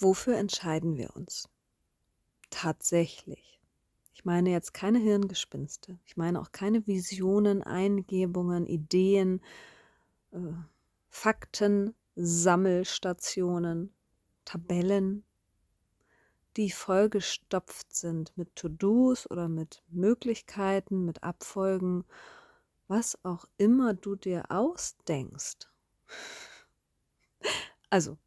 wofür entscheiden wir uns? Tatsächlich. Ich meine jetzt keine Hirngespinste. Ich meine auch keine Visionen, Eingebungen, Ideen, äh, Fakten, Sammelstationen, Tabellen, die vollgestopft sind mit To-Dos oder mit Möglichkeiten, mit Abfolgen, was auch immer du dir ausdenkst. Also,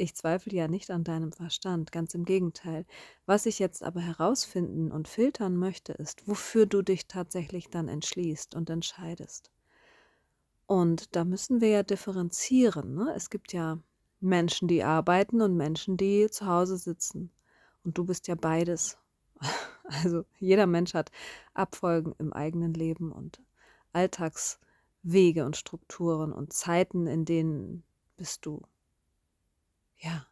ich zweifle ja nicht an deinem Verstand, ganz im Gegenteil. Was ich jetzt aber herausfinden und filtern möchte, ist, wofür du dich tatsächlich dann entschließt und entscheidest. Und da müssen wir ja differenzieren. Ne? Es gibt ja Menschen, die arbeiten und Menschen, die zu Hause sitzen. Und du bist ja beides. Also jeder Mensch hat Abfolgen im eigenen Leben und Alltagswege und Strukturen und Zeiten, in denen bist du ja,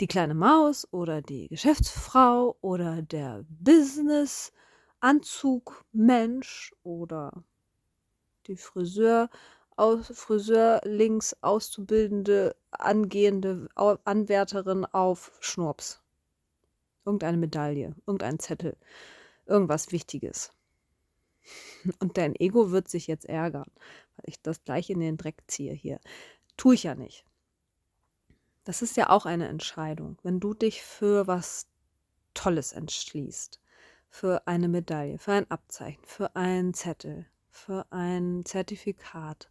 die kleine Maus oder die Geschäftsfrau oder der Business-Anzugmensch oder die Friseur, aus, Friseur links auszubildende, angehende Anwärterin auf Schnurps. Irgendeine Medaille, irgendein Zettel, irgendwas Wichtiges. Und dein Ego wird sich jetzt ärgern, weil ich das gleich in den Dreck ziehe hier. Tue ich ja nicht. Das ist ja auch eine Entscheidung, wenn du dich für was Tolles entschließt, für eine Medaille, für ein Abzeichen, für einen Zettel, für ein Zertifikat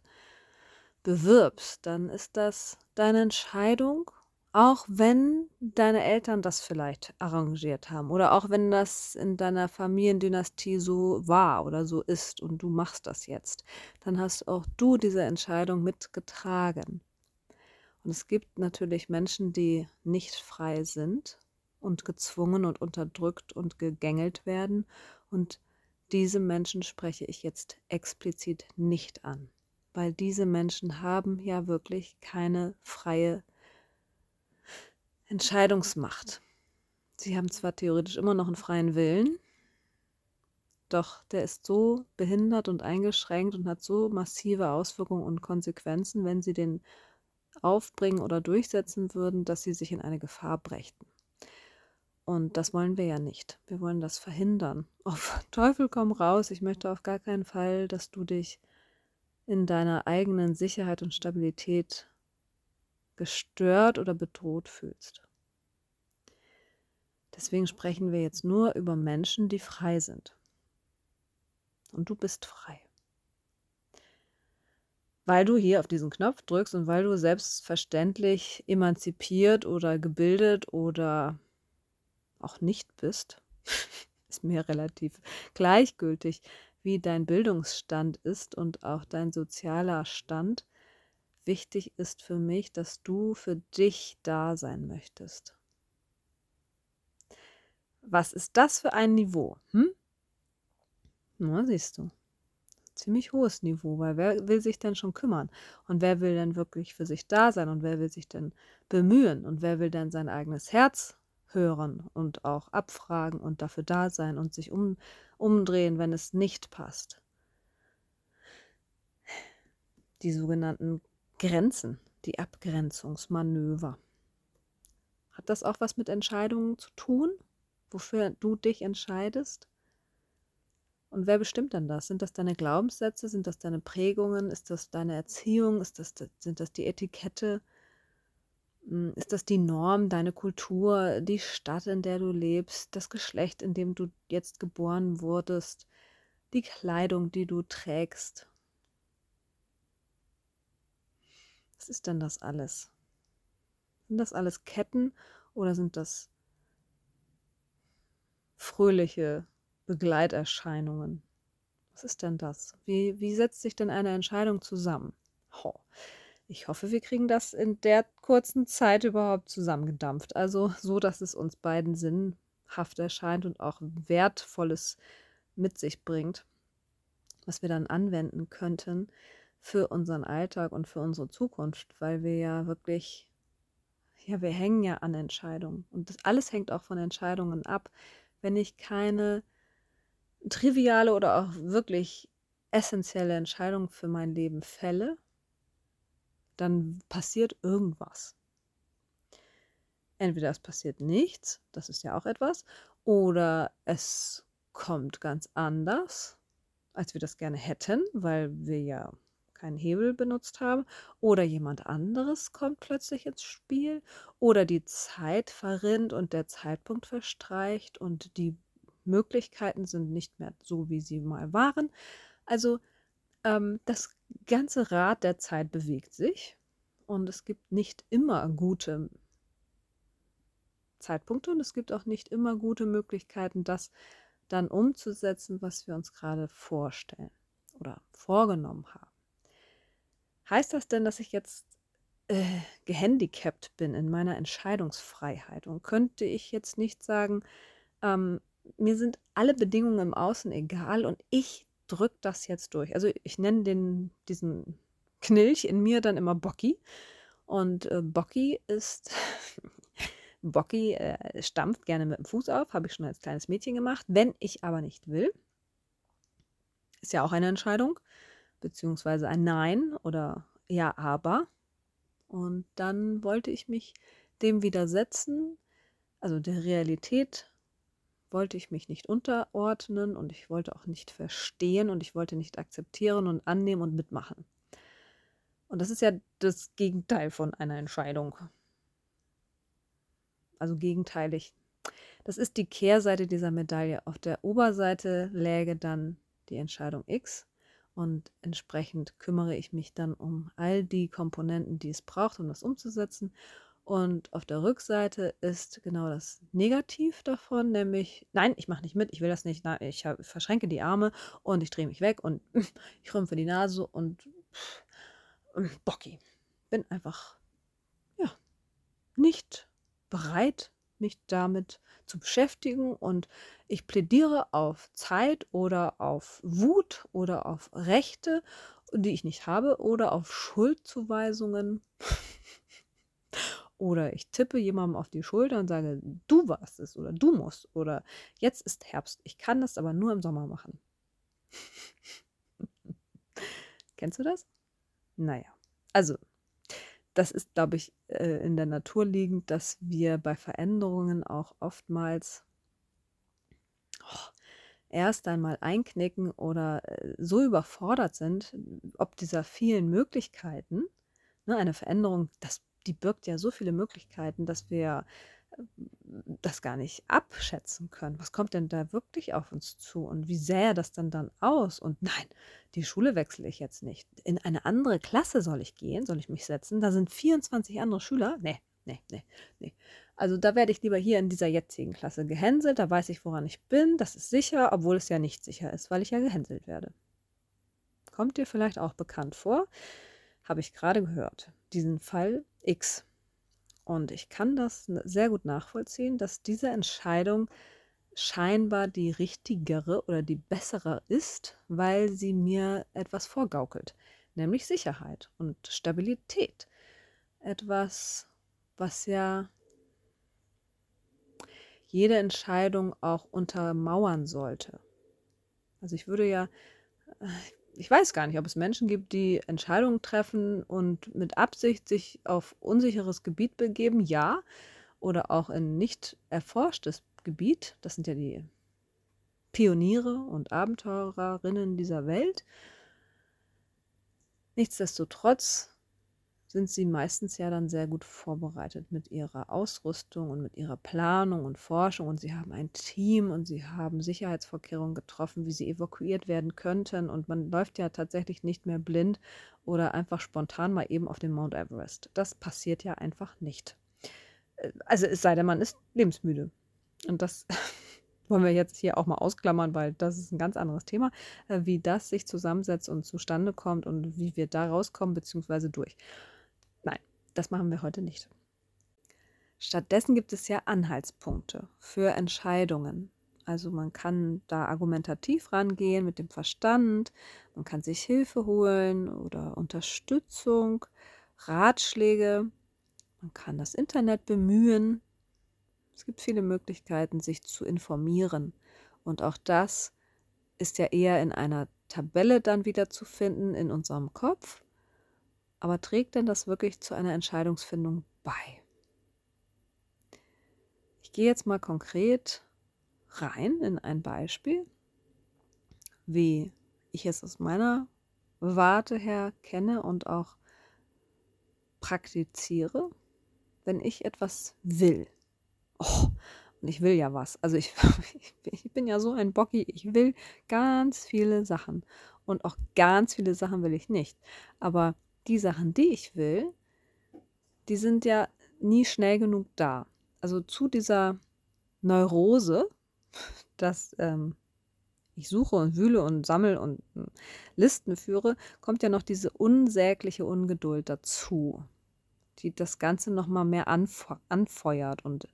bewirbst, dann ist das deine Entscheidung, auch wenn deine Eltern das vielleicht arrangiert haben oder auch wenn das in deiner Familiendynastie so war oder so ist und du machst das jetzt, dann hast auch du diese Entscheidung mitgetragen. Und es gibt natürlich Menschen, die nicht frei sind und gezwungen und unterdrückt und gegängelt werden. Und diese Menschen spreche ich jetzt explizit nicht an, weil diese Menschen haben ja wirklich keine freie Entscheidungsmacht. Sie haben zwar theoretisch immer noch einen freien Willen, doch der ist so behindert und eingeschränkt und hat so massive Auswirkungen und Konsequenzen, wenn sie den aufbringen oder durchsetzen würden, dass sie sich in eine Gefahr brächten. Und das wollen wir ja nicht. Wir wollen das verhindern. Auf Teufel komm raus. Ich möchte auf gar keinen Fall, dass du dich in deiner eigenen Sicherheit und Stabilität gestört oder bedroht fühlst. Deswegen sprechen wir jetzt nur über Menschen, die frei sind. Und du bist frei weil du hier auf diesen Knopf drückst und weil du selbstverständlich emanzipiert oder gebildet oder auch nicht bist, ist mir relativ gleichgültig, wie dein Bildungsstand ist und auch dein sozialer Stand. Wichtig ist für mich, dass du für dich da sein möchtest. Was ist das für ein Niveau? Hm? Na, siehst du ziemlich hohes Niveau, weil wer will sich denn schon kümmern? Und wer will denn wirklich für sich da sein? Und wer will sich denn bemühen? Und wer will denn sein eigenes Herz hören und auch abfragen und dafür da sein und sich um, umdrehen, wenn es nicht passt? Die sogenannten Grenzen, die Abgrenzungsmanöver. Hat das auch was mit Entscheidungen zu tun, wofür du dich entscheidest? Und wer bestimmt denn das? Sind das deine Glaubenssätze? Sind das deine Prägungen? Ist das deine Erziehung? Ist das, sind das die Etikette? Hm, ist das die Norm, deine Kultur, die Stadt, in der du lebst, das Geschlecht, in dem du jetzt geboren wurdest, die Kleidung, die du trägst? Was ist denn das alles? Sind das alles Ketten oder sind das fröhliche Begleiterscheinungen. Was ist denn das? Wie, wie setzt sich denn eine Entscheidung zusammen? Oh, ich hoffe, wir kriegen das in der kurzen Zeit überhaupt zusammengedampft. Also so, dass es uns beiden sinnhaft erscheint und auch Wertvolles mit sich bringt, was wir dann anwenden könnten für unseren Alltag und für unsere Zukunft, weil wir ja wirklich, ja, wir hängen ja an Entscheidungen. Und das alles hängt auch von Entscheidungen ab. Wenn ich keine triviale oder auch wirklich essentielle Entscheidung für mein Leben fälle, dann passiert irgendwas. entweder es passiert nichts, das ist ja auch etwas, oder es kommt ganz anders, als wir das gerne hätten, weil wir ja keinen Hebel benutzt haben, oder jemand anderes kommt plötzlich ins Spiel, oder die Zeit verrinnt und der Zeitpunkt verstreicht und die Möglichkeiten sind nicht mehr so, wie sie mal waren. Also ähm, das ganze Rad der Zeit bewegt sich und es gibt nicht immer gute Zeitpunkte und es gibt auch nicht immer gute Möglichkeiten, das dann umzusetzen, was wir uns gerade vorstellen oder vorgenommen haben. Heißt das denn, dass ich jetzt äh, gehandicapt bin in meiner Entscheidungsfreiheit? Und könnte ich jetzt nicht sagen, ähm, mir sind alle Bedingungen im Außen egal und ich drücke das jetzt durch. Also ich nenne den, diesen Knilch in mir dann immer Bocki. Und äh, Bocki ist, Bocki äh, stampft gerne mit dem Fuß auf, habe ich schon als kleines Mädchen gemacht. Wenn ich aber nicht will, ist ja auch eine Entscheidung, beziehungsweise ein Nein oder ja, aber. Und dann wollte ich mich dem widersetzen, also der Realität wollte ich mich nicht unterordnen und ich wollte auch nicht verstehen und ich wollte nicht akzeptieren und annehmen und mitmachen. Und das ist ja das Gegenteil von einer Entscheidung. Also gegenteilig. Das ist die Kehrseite dieser Medaille. Auf der Oberseite läge dann die Entscheidung X und entsprechend kümmere ich mich dann um all die Komponenten, die es braucht, um das umzusetzen. Und auf der Rückseite ist genau das Negativ davon, nämlich, nein, ich mache nicht mit, ich will das nicht, nein, ich verschränke die Arme und ich drehe mich weg und ich rümpfe die Nase und, und Bocki. Bin einfach, ja, nicht bereit, mich damit zu beschäftigen und ich plädiere auf Zeit oder auf Wut oder auf Rechte, die ich nicht habe oder auf Schuldzuweisungen oder ich tippe jemandem auf die Schulter und sage, du warst es oder du musst oder jetzt ist Herbst. Ich kann das aber nur im Sommer machen. Kennst du das? Naja, also das ist, glaube ich, äh, in der Natur liegend, dass wir bei Veränderungen auch oftmals oh, erst einmal einknicken oder äh, so überfordert sind, ob dieser vielen Möglichkeiten, ne, eine Veränderung, das die birgt ja so viele Möglichkeiten, dass wir äh, das gar nicht abschätzen können. Was kommt denn da wirklich auf uns zu und wie sähe das dann dann aus? Und nein, die Schule wechsle ich jetzt nicht. In eine andere Klasse soll ich gehen, soll ich mich setzen. Da sind 24 andere Schüler. Nee, nee, nee, nee. Also da werde ich lieber hier in dieser jetzigen Klasse gehänselt. Da weiß ich, woran ich bin. Das ist sicher, obwohl es ja nicht sicher ist, weil ich ja gehänselt werde. Kommt dir vielleicht auch bekannt vor? Habe ich gerade gehört. Diesen Fall X. Und ich kann das sehr gut nachvollziehen, dass diese Entscheidung scheinbar die richtigere oder die bessere ist, weil sie mir etwas vorgaukelt, nämlich Sicherheit und Stabilität. Etwas, was ja jede Entscheidung auch untermauern sollte. Also ich würde ja, äh, ich weiß gar nicht, ob es Menschen gibt, die Entscheidungen treffen und mit Absicht sich auf unsicheres Gebiet begeben, ja, oder auch in nicht erforschtes Gebiet. Das sind ja die Pioniere und Abenteurerinnen dieser Welt. Nichtsdestotrotz sind sie meistens ja dann sehr gut vorbereitet mit ihrer Ausrüstung und mit ihrer Planung und Forschung und sie haben ein Team und sie haben Sicherheitsvorkehrungen getroffen, wie sie evakuiert werden könnten und man läuft ja tatsächlich nicht mehr blind oder einfach spontan mal eben auf den Mount Everest. Das passiert ja einfach nicht. Äh, also es sei denn, man ist lebensmüde. Und das wollen wir jetzt hier auch mal ausklammern, weil das ist ein ganz anderes Thema, äh, wie das sich zusammensetzt und zustande kommt und wie wir da rauskommen, beziehungsweise durch. Das machen wir heute nicht. Stattdessen gibt es ja Anhaltspunkte für Entscheidungen. Also man kann da argumentativ rangehen mit dem Verstand, man kann sich Hilfe holen oder Unterstützung, Ratschläge, man kann das Internet bemühen. Es gibt viele Möglichkeiten, sich zu informieren. Und auch das ist ja eher in einer Tabelle dann wieder zu finden in unserem Kopf aber trägt denn das wirklich zu einer Entscheidungsfindung bei? gehe jetzt mal konkret rein in ein Beispiel, wie ich es aus meiner Warte her kenne und auch praktiziere, wenn ich etwas will. Oh, und ich will ja was. Also ich, ich bin ja so ein Bocki, ich will ganz viele Sachen. Und auch ganz viele Sachen will ich nicht. Aber die Sachen, die ich will, die sind ja nie schnell genug da. Also zu dieser Neurose, dass ähm, ich suche und wühle und sammle und hm, Listen führe, kommt ja noch diese unsägliche Ungeduld dazu, die das Ganze noch mal mehr anfe anfeuert und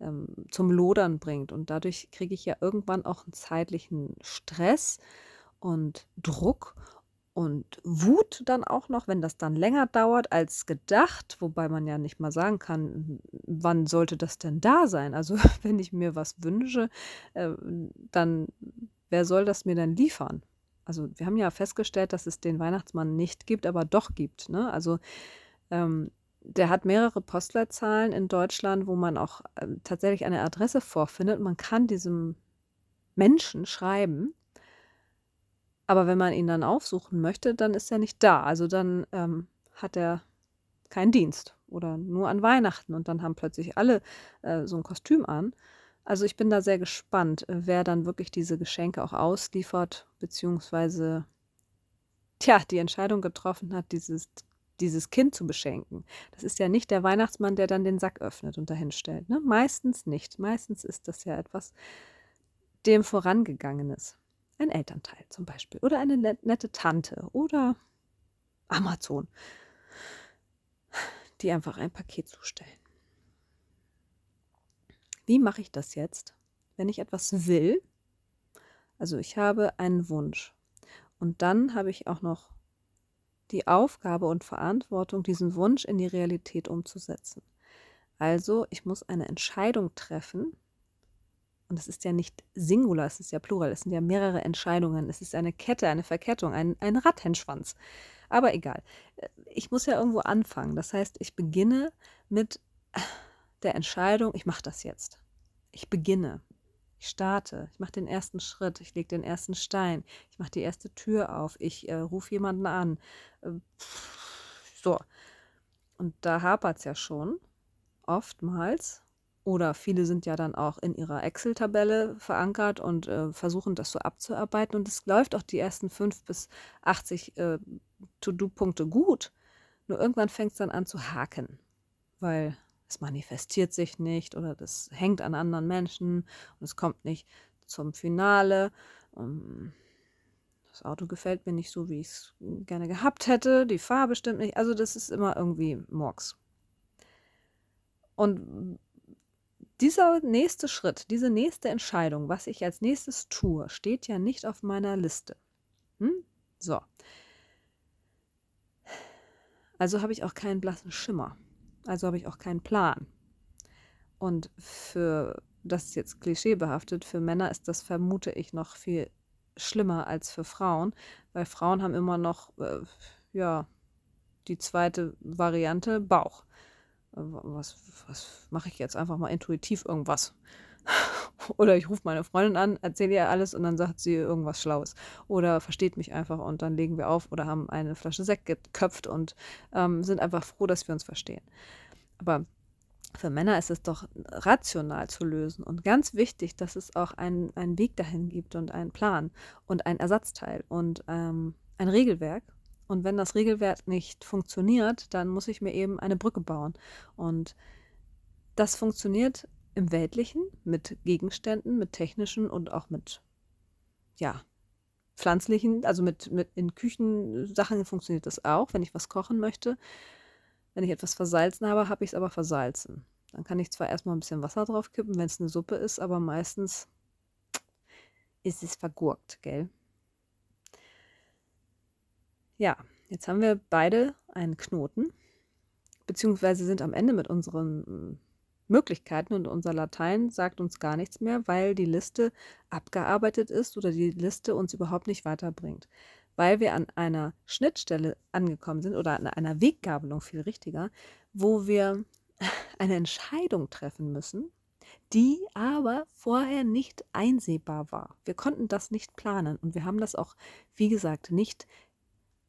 ähm, zum Lodern bringt. Und dadurch kriege ich ja irgendwann auch einen zeitlichen Stress und Druck und Wut dann auch noch, wenn das dann länger dauert als gedacht, wobei man ja nicht mal sagen kann, wann sollte das denn da sein? Also wenn ich mir was wünsche, äh, dann wer soll das mir denn liefern? Also wir haben ja festgestellt, dass es den Weihnachtsmann nicht gibt, aber doch gibt. Ne? Also ähm, der hat mehrere Postleitzahlen in Deutschland, wo man auch äh, tatsächlich eine Adresse vorfindet. Man kann diesem Menschen schreiben aber wenn man ihn dann aufsuchen möchte, dann ist er nicht da. Also dann ähm, hat er keinen Dienst oder nur an Weihnachten und dann haben plötzlich alle äh, so ein Kostüm an. Also ich bin da sehr gespannt, äh, wer dann wirklich diese Geschenke auch ausliefert, beziehungsweise tja, die Entscheidung getroffen hat, dieses, dieses Kind zu beschenken. Das ist ja nicht der Weihnachtsmann, der dann den Sack öffnet und dahin stellt. Ne? Meistens nicht. Meistens ist das ja etwas, dem vorangegangen ist. Ein Elternteil zum Beispiel oder eine nette Tante oder Amazon, die einfach ein Paket zustellen. Wie mache ich das jetzt, wenn ich etwas will? Also ich habe einen Wunsch und dann habe ich auch noch die Aufgabe und Verantwortung, diesen Wunsch in die Realität umzusetzen. Also ich muss eine Entscheidung treffen, und es ist ja nicht Singular, es ist ja Plural, es sind ja mehrere Entscheidungen, es ist eine Kette, eine Verkettung, ein, ein Rattenschwanz. Aber egal, ich muss ja irgendwo anfangen. Das heißt, ich beginne mit der Entscheidung, ich mache das jetzt. Ich beginne. Ich starte, ich mache den ersten Schritt, ich lege den ersten Stein, ich mache die erste Tür auf, ich äh, rufe jemanden an. Äh, so. Und da hapert es ja schon oftmals. Oder viele sind ja dann auch in ihrer Excel-Tabelle verankert und äh, versuchen das so abzuarbeiten. Und es läuft auch die ersten fünf bis 80 äh, To-Do-Punkte gut. Nur irgendwann fängt es dann an zu haken, weil es manifestiert sich nicht oder das hängt an anderen Menschen und es kommt nicht zum Finale. Um, das Auto gefällt mir nicht so, wie ich es gerne gehabt hätte. Die Farbe stimmt nicht. Also das ist immer irgendwie Murks. Und dieser nächste Schritt, diese nächste Entscheidung, was ich als nächstes tue, steht ja nicht auf meiner Liste. Hm? So. Also habe ich auch keinen blassen Schimmer. Also habe ich auch keinen Plan. Und für, das ist jetzt klischeebehaftet, für Männer ist das, vermute ich, noch viel schlimmer als für Frauen, weil Frauen haben immer noch, äh, ja, die zweite Variante, Bauch was, was mache ich jetzt? Einfach mal intuitiv irgendwas. Oder ich rufe meine Freundin an, erzähle ihr alles und dann sagt sie irgendwas Schlaues. Oder versteht mich einfach und dann legen wir auf oder haben eine Flasche Sekt geköpft und ähm, sind einfach froh, dass wir uns verstehen. Aber für Männer ist es doch rational zu lösen und ganz wichtig, dass es auch einen, einen Weg dahin gibt und einen Plan und ein Ersatzteil und ähm, ein Regelwerk und wenn das Regelwerk nicht funktioniert, dann muss ich mir eben eine Brücke bauen. Und das funktioniert im Weltlichen mit Gegenständen, mit technischen und auch mit, ja, pflanzlichen, also mit, mit in Küchensachen funktioniert das auch, wenn ich was kochen möchte. Wenn ich etwas versalzen habe, habe ich es aber versalzen. Dann kann ich zwar erstmal ein bisschen Wasser drauf kippen, wenn es eine Suppe ist, aber meistens ist es vergurkt, gell? Ja, jetzt haben wir beide einen Knoten, beziehungsweise sind am Ende mit unseren hm, Möglichkeiten und unser Latein sagt uns gar nichts mehr, weil die Liste abgearbeitet ist oder die Liste uns überhaupt nicht weiterbringt. Weil wir an einer Schnittstelle angekommen sind oder an einer Weggabelung viel richtiger, wo wir eine Entscheidung treffen müssen, die aber vorher nicht einsehbar war. Wir konnten das nicht planen und wir haben das auch, wie gesagt, nicht,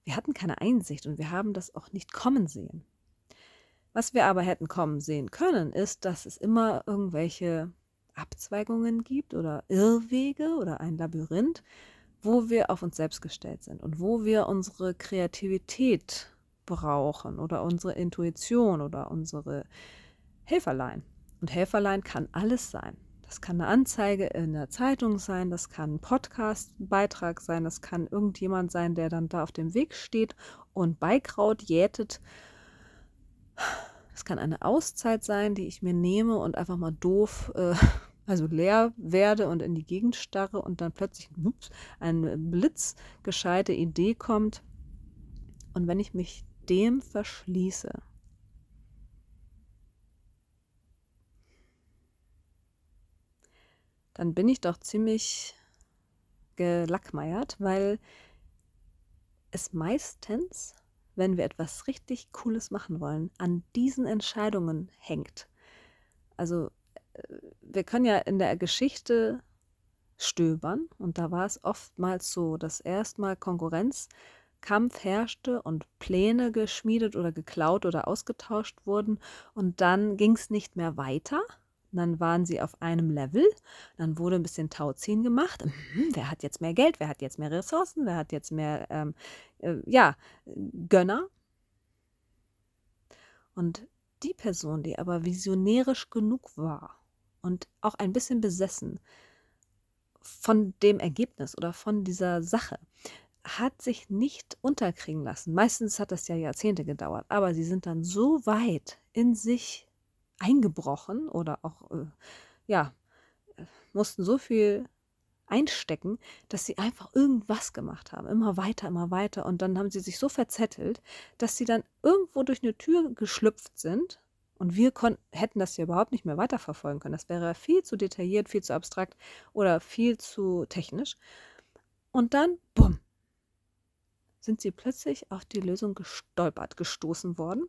wir hatten keine Einsicht und wir haben das auch nicht kommen sehen. Was wir aber hätten kommen sehen können, ist, dass es immer irgendwelche Abzweigungen gibt oder Irrwege oder ein Labyrinth, wo wir auf uns selbst gestellt sind und wo wir unsere Kreativität brauchen oder unsere Intuition oder unsere Helferlein. Und Helferlein kann alles sein. Das kann eine Anzeige in der Zeitung sein, das kann ein Podcast-Beitrag sein, das kann irgendjemand sein, der dann da auf dem Weg steht und Beikraut jätet. Es kann eine Auszeit sein, die ich mir nehme und einfach mal doof äh, also leer werde und in die Gegend starre und dann plötzlich ups, ein blitzgescheite Idee kommt. Und wenn ich mich dem verschließe, dann bin ich doch ziemlich gelackmeiert, weil es meistens, wenn wir etwas richtig Cooles machen wollen, an diesen Entscheidungen hängt. Also wir können ja in der Geschichte stöbern und da war es oftmals so, dass erstmal Konkurrenzkampf herrschte und Pläne geschmiedet oder geklaut oder ausgetauscht wurden und dann ging es nicht mehr weiter. Dann waren sie auf einem Level, dann wurde ein bisschen Tauziehen gemacht. Mhm, wer hat jetzt mehr Geld? Wer hat jetzt mehr Ressourcen? Wer hat jetzt mehr, ähm, äh, ja, Gönner? Und die Person, die aber visionärisch genug war, und auch ein bisschen besessen von dem Ergebnis oder von dieser Sache, hat sich nicht unterkriegen lassen. Meistens hat das ja Jahrzehnte gedauert, aber sie sind dann so weit in sich eingebrochen oder auch, äh, ja, mussten so viel einstecken, dass sie einfach irgendwas gemacht haben. Immer weiter, immer weiter. Und dann haben sie sich so verzettelt, dass sie dann irgendwo durch eine Tür geschlüpft sind und wir hätten das ja überhaupt nicht mehr weiterverfolgen können. Das wäre viel zu detailliert, viel zu abstrakt oder viel zu technisch. Und dann, bumm, sind sie plötzlich auf die Lösung gestolpert, gestoßen worden.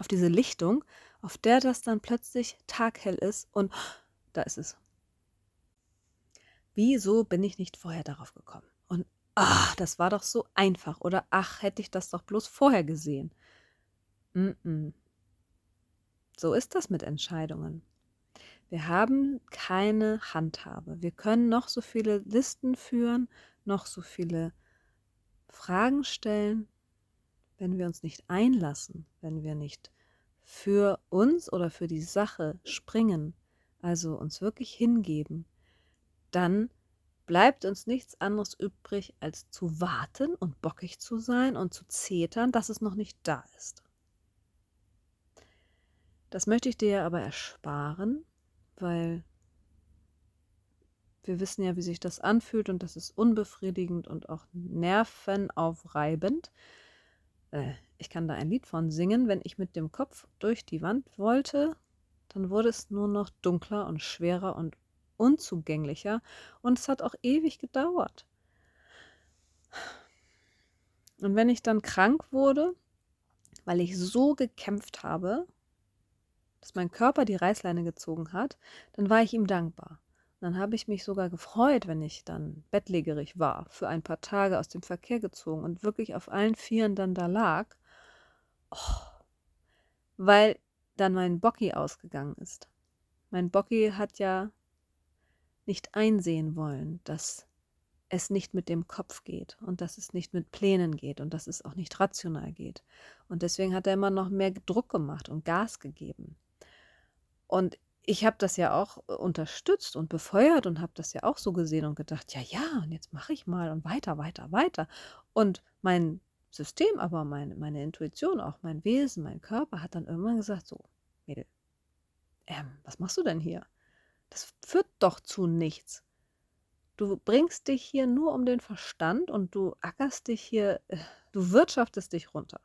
Auf diese Lichtung, auf der das dann plötzlich taghell ist und da ist es. Wieso bin ich nicht vorher darauf gekommen? Und ach, das war doch so einfach. Oder ach, hätte ich das doch bloß vorher gesehen. Mm -mm. So ist das mit Entscheidungen. Wir haben keine Handhabe. Wir können noch so viele Listen führen, noch so viele Fragen stellen, wenn wir uns nicht einlassen, wenn wir nicht für uns oder für die Sache springen, also uns wirklich hingeben, dann bleibt uns nichts anderes übrig, als zu warten und bockig zu sein und zu zetern, dass es noch nicht da ist. Das möchte ich dir aber ersparen, weil wir wissen ja, wie sich das anfühlt und das ist unbefriedigend und auch nervenaufreibend. Äh, ich kann da ein Lied von singen. Wenn ich mit dem Kopf durch die Wand wollte, dann wurde es nur noch dunkler und schwerer und unzugänglicher und es hat auch ewig gedauert. Und wenn ich dann krank wurde, weil ich so gekämpft habe, dass mein Körper die Reißleine gezogen hat, dann war ich ihm dankbar. Dann habe ich mich sogar gefreut, wenn ich dann bettlägerig war, für ein paar Tage aus dem Verkehr gezogen und wirklich auf allen Vieren dann da lag, oh, weil dann mein Bocki ausgegangen ist. Mein Bocki hat ja nicht einsehen wollen, dass es nicht mit dem Kopf geht und dass es nicht mit Plänen geht und dass es auch nicht rational geht. Und deswegen hat er immer noch mehr Druck gemacht und Gas gegeben. Und ich habe das ja auch äh, unterstützt und befeuert und habe das ja auch so gesehen und gedacht, ja, ja, und jetzt mache ich mal und weiter, weiter, weiter. Und mein System, aber mein, meine Intuition, auch mein Wesen, mein Körper hat dann irgendwann gesagt, so, Mädel, ähm, was machst du denn hier? Das führt doch zu nichts. Du bringst dich hier nur um den Verstand und du ackerst dich hier, äh, du wirtschaftest dich runter.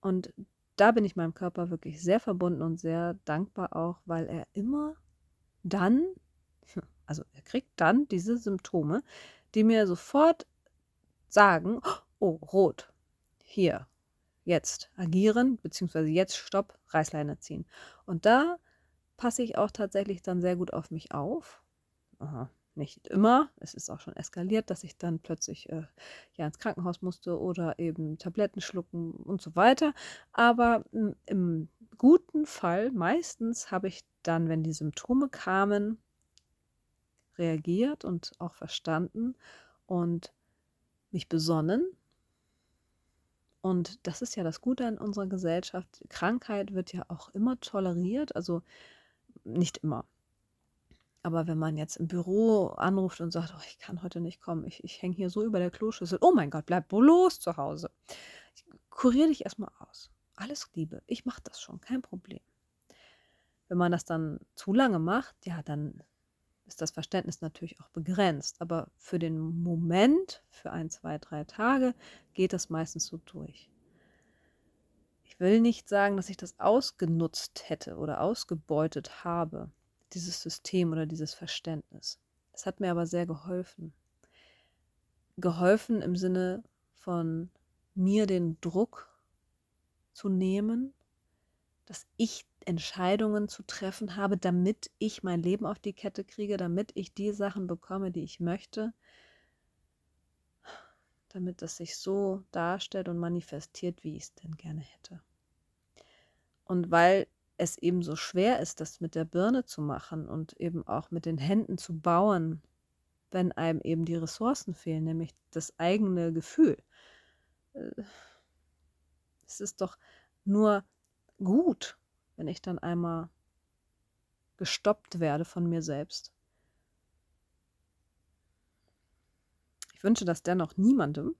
Und da bin ich meinem Körper wirklich sehr verbunden und sehr dankbar auch, weil er immer dann, also er kriegt dann diese Symptome, die mir sofort sagen, oh, rot, hier, jetzt agieren, beziehungsweise jetzt stopp, Reißleine ziehen. Und da passe ich auch tatsächlich dann sehr gut auf mich auf. Aha, nicht immer. Es ist auch schon eskaliert, dass ich dann plötzlich äh, ja ins Krankenhaus musste oder eben Tabletten schlucken und so weiter. Aber hm, im guten Fall, meistens habe ich dann, wenn die Symptome kamen, reagiert und auch verstanden und mich besonnen. Und das ist ja das Gute an unserer Gesellschaft. Krankheit wird ja auch immer toleriert, also nicht immer. Aber wenn man jetzt im Büro anruft und sagt, oh, ich kann heute nicht kommen, ich, ich hänge hier so über der Kloschüssel, oh mein Gott, bleib bloß zu Hause. Ich kuriere dich erstmal aus. Alles Liebe, ich mache das schon, kein Problem. Wenn man das dann zu lange macht, ja, dann ist das Verständnis natürlich auch begrenzt. Aber für den Moment, für ein, zwei, drei Tage, geht das meistens so durch. Ich will nicht sagen, dass ich das ausgenutzt hätte oder ausgebeutet habe, dieses System oder dieses Verständnis. Es hat mir aber sehr geholfen. Geholfen im Sinne von mir den Druck zu nehmen, dass ich Entscheidungen zu treffen habe, damit ich mein Leben auf die Kette kriege, damit ich die Sachen bekomme, die ich möchte, damit das sich so darstellt und manifestiert, wie ich es denn gerne hätte. Und weil es eben so schwer ist, das mit der Birne zu machen und eben auch mit den Händen zu bauen, wenn einem eben die Ressourcen fehlen, nämlich das eigene Gefühl. Äh, es ist doch nur gut, wenn ich dann einmal gestoppt werde von mir selbst. Ich wünsche das dennoch niemandem,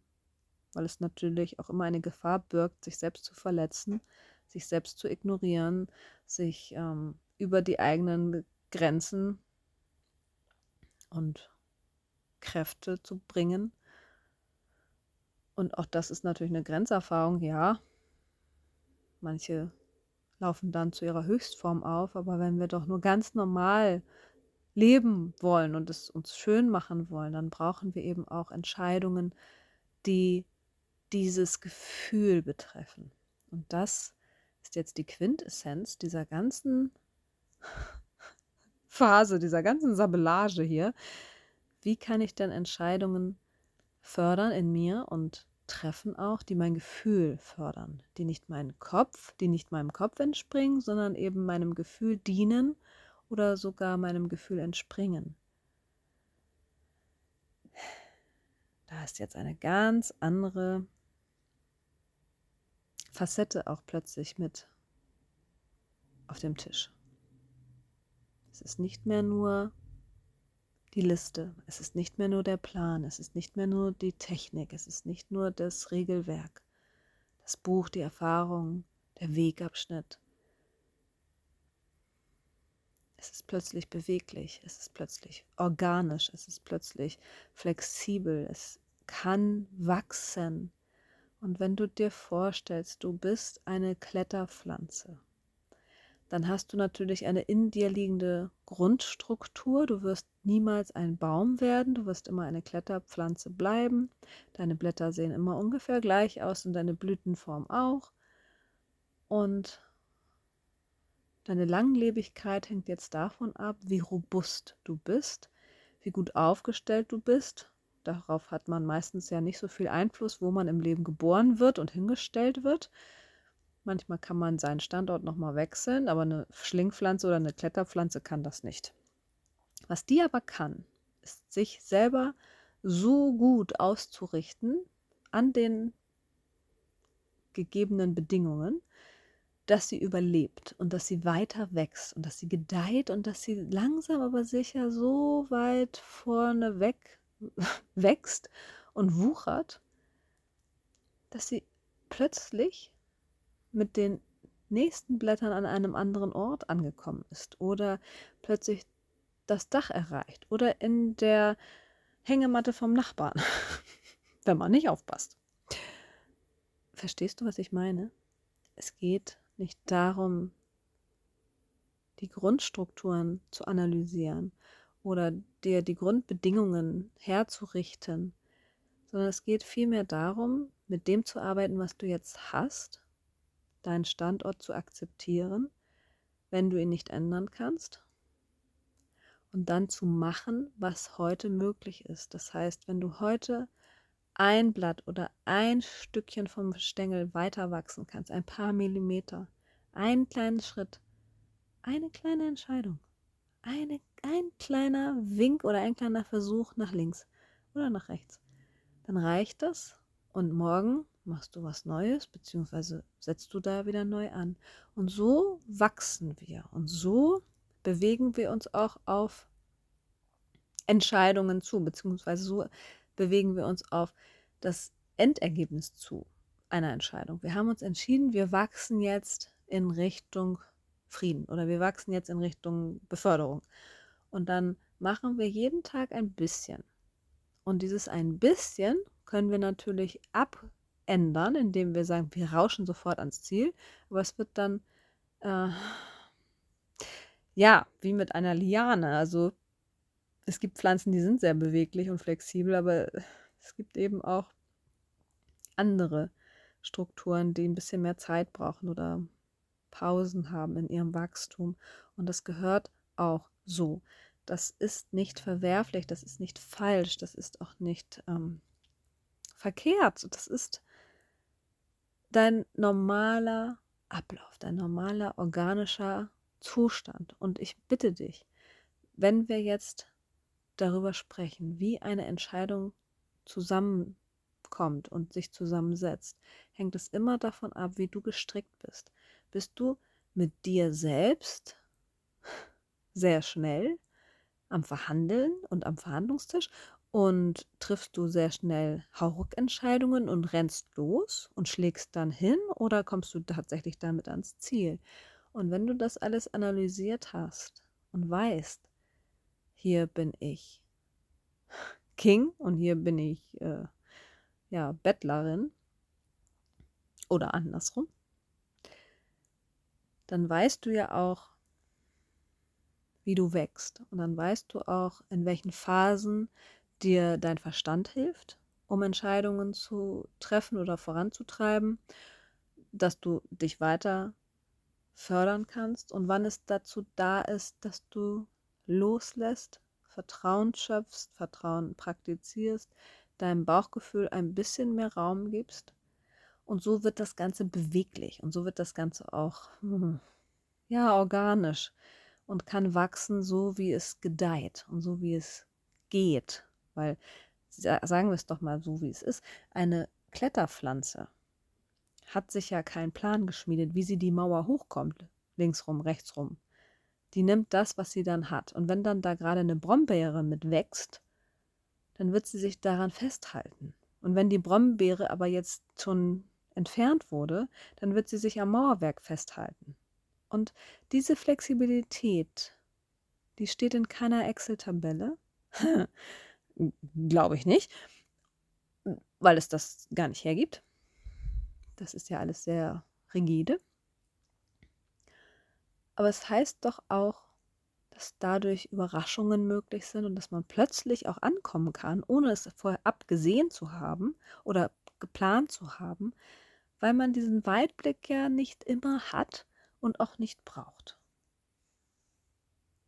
weil es natürlich auch immer eine Gefahr birgt, sich selbst zu verletzen, sich selbst zu ignorieren, sich ähm, über die eigenen Grenzen und Kräfte zu bringen. Und auch das ist natürlich eine Grenzerfahrung, ja. Manche laufen dann zu ihrer Höchstform auf. Aber wenn wir doch nur ganz normal leben wollen und es uns schön machen wollen, dann brauchen wir eben auch Entscheidungen, die dieses Gefühl betreffen. Und das ist jetzt die Quintessenz dieser ganzen Phase, dieser ganzen Sabellage hier. Wie kann ich denn Entscheidungen fördern in mir und treffen auch, die mein Gefühl fördern, die nicht meinen Kopf, die nicht meinem Kopf entspringen, sondern eben meinem Gefühl dienen oder sogar meinem Gefühl entspringen. Da ist jetzt eine ganz andere Facette auch plötzlich mit auf dem Tisch. Es ist nicht mehr nur die Liste. Es ist nicht mehr nur der Plan, es ist nicht mehr nur die Technik, es ist nicht nur das Regelwerk, das Buch, die Erfahrung, der Wegabschnitt. Es ist plötzlich beweglich, es ist plötzlich organisch, es ist plötzlich flexibel, es kann wachsen. Und wenn du dir vorstellst, du bist eine Kletterpflanze dann hast du natürlich eine in dir liegende Grundstruktur. Du wirst niemals ein Baum werden, du wirst immer eine Kletterpflanze bleiben. Deine Blätter sehen immer ungefähr gleich aus und deine Blütenform auch. Und deine Langlebigkeit hängt jetzt davon ab, wie robust du bist, wie gut aufgestellt du bist. Darauf hat man meistens ja nicht so viel Einfluss, wo man im Leben geboren wird und hingestellt wird. Manchmal kann man seinen Standort nochmal wechseln, aber eine Schlingpflanze oder eine Kletterpflanze kann das nicht. Was die aber kann, ist sich selber so gut auszurichten an den gegebenen Bedingungen, dass sie überlebt und dass sie weiter wächst und dass sie gedeiht und dass sie langsam aber sicher so weit vorne weg wächst und wuchert, dass sie plötzlich mit den nächsten Blättern an einem anderen Ort angekommen ist oder plötzlich das Dach erreicht oder in der Hängematte vom Nachbarn, wenn man nicht aufpasst. Verstehst du, was ich meine? Es geht nicht darum, die Grundstrukturen zu analysieren oder dir die Grundbedingungen herzurichten, sondern es geht vielmehr darum, mit dem zu arbeiten, was du jetzt hast deinen Standort zu akzeptieren, wenn du ihn nicht ändern kannst. Und dann zu machen, was heute möglich ist. Das heißt, wenn du heute ein Blatt oder ein Stückchen vom Stängel weiter wachsen kannst, ein paar Millimeter, einen kleinen Schritt, eine kleine Entscheidung, eine, ein kleiner Wink oder ein kleiner Versuch nach links oder nach rechts, dann reicht das und morgen machst du was Neues, beziehungsweise setzt du da wieder neu an. Und so wachsen wir und so bewegen wir uns auch auf Entscheidungen zu, beziehungsweise so bewegen wir uns auf das Endergebnis zu einer Entscheidung. Wir haben uns entschieden, wir wachsen jetzt in Richtung Frieden oder wir wachsen jetzt in Richtung Beförderung. Und dann machen wir jeden Tag ein bisschen. Und dieses ein bisschen können wir natürlich abändern, indem wir sagen, wir rauschen sofort ans Ziel. Aber es wird dann, äh, ja, wie mit einer Liane. Also es gibt Pflanzen, die sind sehr beweglich und flexibel, aber es gibt eben auch andere Strukturen, die ein bisschen mehr Zeit brauchen oder Pausen haben in ihrem Wachstum. Und das gehört auch so. Das ist nicht verwerflich, das ist nicht falsch, das ist auch nicht ähm, verkehrt. Das ist dein normaler Ablauf, dein normaler organischer Zustand. Und ich bitte dich, wenn wir jetzt darüber sprechen, wie eine Entscheidung zusammenkommt und sich zusammensetzt, hängt es immer davon ab, wie du gestrickt bist. Bist du mit dir selbst sehr schnell am Verhandeln und am Verhandlungstisch und triffst du sehr schnell Hauruck-Entscheidungen und rennst los und schlägst dann hin oder kommst du tatsächlich damit ans Ziel? Und wenn du das alles analysiert hast und weißt, hier bin ich King und hier bin ich äh, ja Bettlerin oder andersrum, dann weißt du ja auch, wie du wächst. Und dann weißt du auch, in welchen Phasen dir dein Verstand hilft, um Entscheidungen zu treffen oder voranzutreiben, dass du dich weiter fördern kannst und wann es dazu da ist, dass du loslässt, Vertrauen schöpfst, Vertrauen praktizierst, deinem Bauchgefühl ein bisschen mehr Raum gibst. Und so wird das Ganze beweglich und so wird das Ganze auch ja organisch und kann wachsen, so wie es gedeiht und so wie es geht. Weil, sagen wir es doch mal so, wie es ist, eine Kletterpflanze hat sich ja keinen Plan geschmiedet, wie sie die Mauer hochkommt, linksrum, rechtsrum. Die nimmt das, was sie dann hat. Und wenn dann da gerade eine Brombeere mit wächst, dann wird sie sich daran festhalten. Und wenn die Brombeere aber jetzt schon entfernt wurde, dann wird sie sich am Mauerwerk festhalten. Und diese Flexibilität, die steht in keiner Excel-Tabelle. Glaube ich nicht, weil es das gar nicht hergibt. Das ist ja alles sehr rigide. Aber es heißt doch auch, dass dadurch Überraschungen möglich sind und dass man plötzlich auch ankommen kann, ohne es vorher abgesehen zu haben oder geplant zu haben, weil man diesen Weitblick ja nicht immer hat und auch nicht braucht.